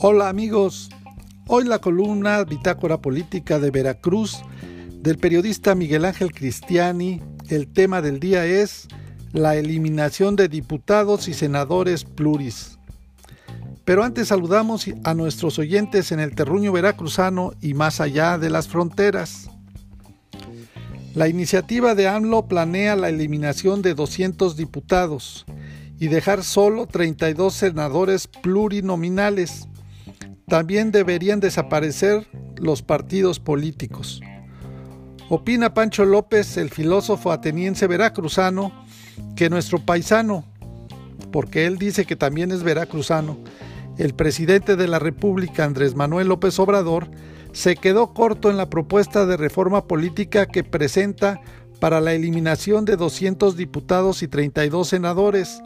Hola amigos, hoy la columna Bitácora Política de Veracruz del periodista Miguel Ángel Cristiani, el tema del día es la eliminación de diputados y senadores pluris. Pero antes saludamos a nuestros oyentes en el terruño veracruzano y más allá de las fronteras. La iniciativa de AMLO planea la eliminación de 200 diputados y dejar solo 32 senadores plurinominales también deberían desaparecer los partidos políticos. Opina Pancho López, el filósofo ateniense veracruzano, que nuestro paisano, porque él dice que también es veracruzano, el presidente de la República, Andrés Manuel López Obrador, se quedó corto en la propuesta de reforma política que presenta para la eliminación de 200 diputados y 32 senadores,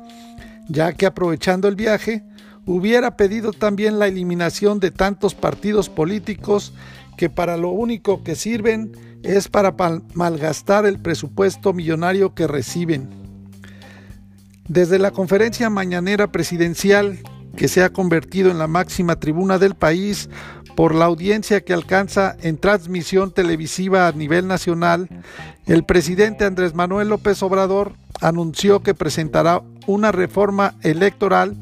ya que aprovechando el viaje, hubiera pedido también la eliminación de tantos partidos políticos que para lo único que sirven es para malgastar el presupuesto millonario que reciben. Desde la conferencia mañanera presidencial, que se ha convertido en la máxima tribuna del país por la audiencia que alcanza en transmisión televisiva a nivel nacional, el presidente Andrés Manuel López Obrador anunció que presentará una reforma electoral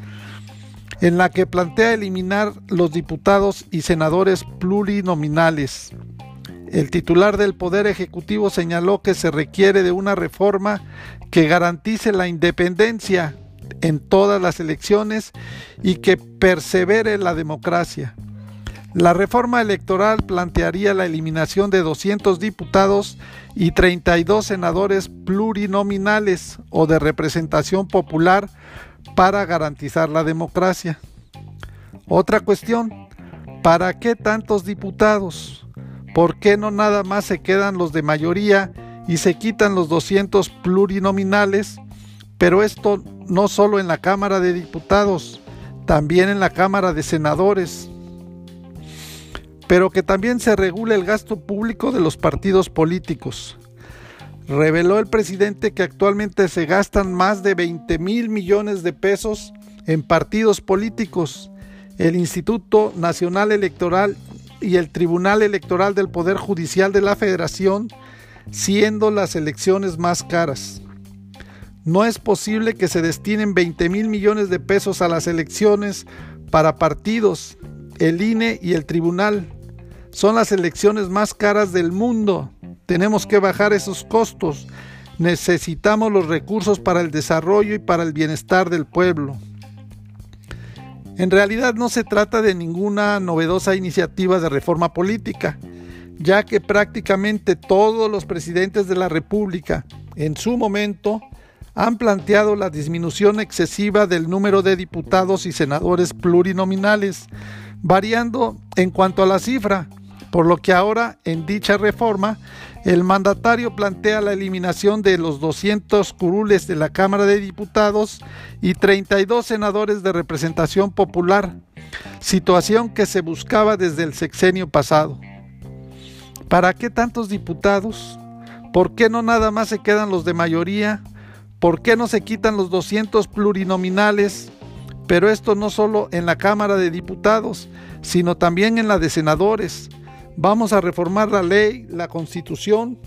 en la que plantea eliminar los diputados y senadores plurinominales. El titular del Poder Ejecutivo señaló que se requiere de una reforma que garantice la independencia en todas las elecciones y que persevere la democracia. La reforma electoral plantearía la eliminación de 200 diputados y 32 senadores plurinominales o de representación popular para garantizar la democracia. Otra cuestión, ¿para qué tantos diputados? ¿Por qué no nada más se quedan los de mayoría y se quitan los 200 plurinominales? Pero esto no solo en la Cámara de Diputados, también en la Cámara de Senadores. Pero que también se regule el gasto público de los partidos políticos reveló el presidente que actualmente se gastan más de 20 mil millones de pesos en partidos políticos. El Instituto Nacional Electoral y el Tribunal Electoral del Poder Judicial de la Federación siendo las elecciones más caras. No es posible que se destinen 20 mil millones de pesos a las elecciones para partidos, el INE y el Tribunal. Son las elecciones más caras del mundo. Tenemos que bajar esos costos. Necesitamos los recursos para el desarrollo y para el bienestar del pueblo. En realidad no se trata de ninguna novedosa iniciativa de reforma política, ya que prácticamente todos los presidentes de la República en su momento han planteado la disminución excesiva del número de diputados y senadores plurinominales, variando en cuanto a la cifra, por lo que ahora en dicha reforma el mandatario plantea la eliminación de los 200 curules de la Cámara de Diputados y 32 senadores de representación popular, situación que se buscaba desde el sexenio pasado. ¿Para qué tantos diputados? ¿Por qué no nada más se quedan los de mayoría? ¿Por qué no se quitan los 200 plurinominales? Pero esto no solo en la Cámara de Diputados, sino también en la de senadores Vamos a reformar la ley, la constitución,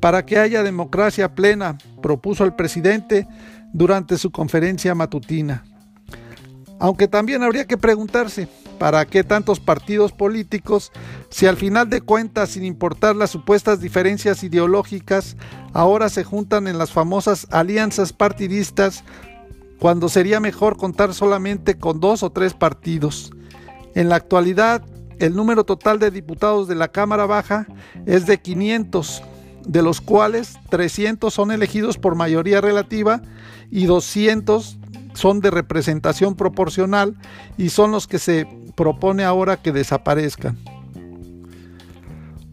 para que haya democracia plena, propuso el presidente durante su conferencia matutina. Aunque también habría que preguntarse, ¿para qué tantos partidos políticos si al final de cuentas, sin importar las supuestas diferencias ideológicas, ahora se juntan en las famosas alianzas partidistas cuando sería mejor contar solamente con dos o tres partidos? En la actualidad, el número total de diputados de la Cámara Baja es de 500, de los cuales 300 son elegidos por mayoría relativa y 200 son de representación proporcional y son los que se propone ahora que desaparezcan.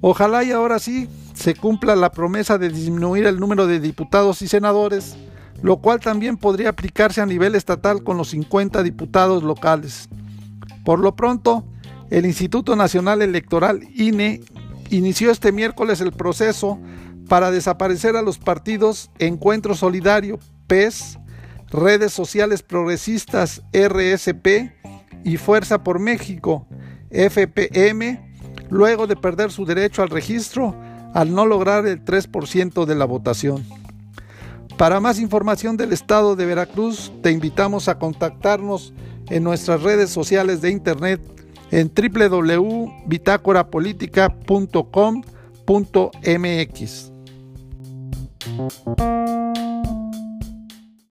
Ojalá y ahora sí se cumpla la promesa de disminuir el número de diputados y senadores, lo cual también podría aplicarse a nivel estatal con los 50 diputados locales. Por lo pronto, el Instituto Nacional Electoral, INE, inició este miércoles el proceso para desaparecer a los partidos Encuentro Solidario, PES, Redes Sociales Progresistas, RSP, y Fuerza por México, FPM, luego de perder su derecho al registro al no lograr el 3% de la votación. Para más información del estado de Veracruz, te invitamos a contactarnos en nuestras redes sociales de internet en www.bitácorapolítica.com.mx.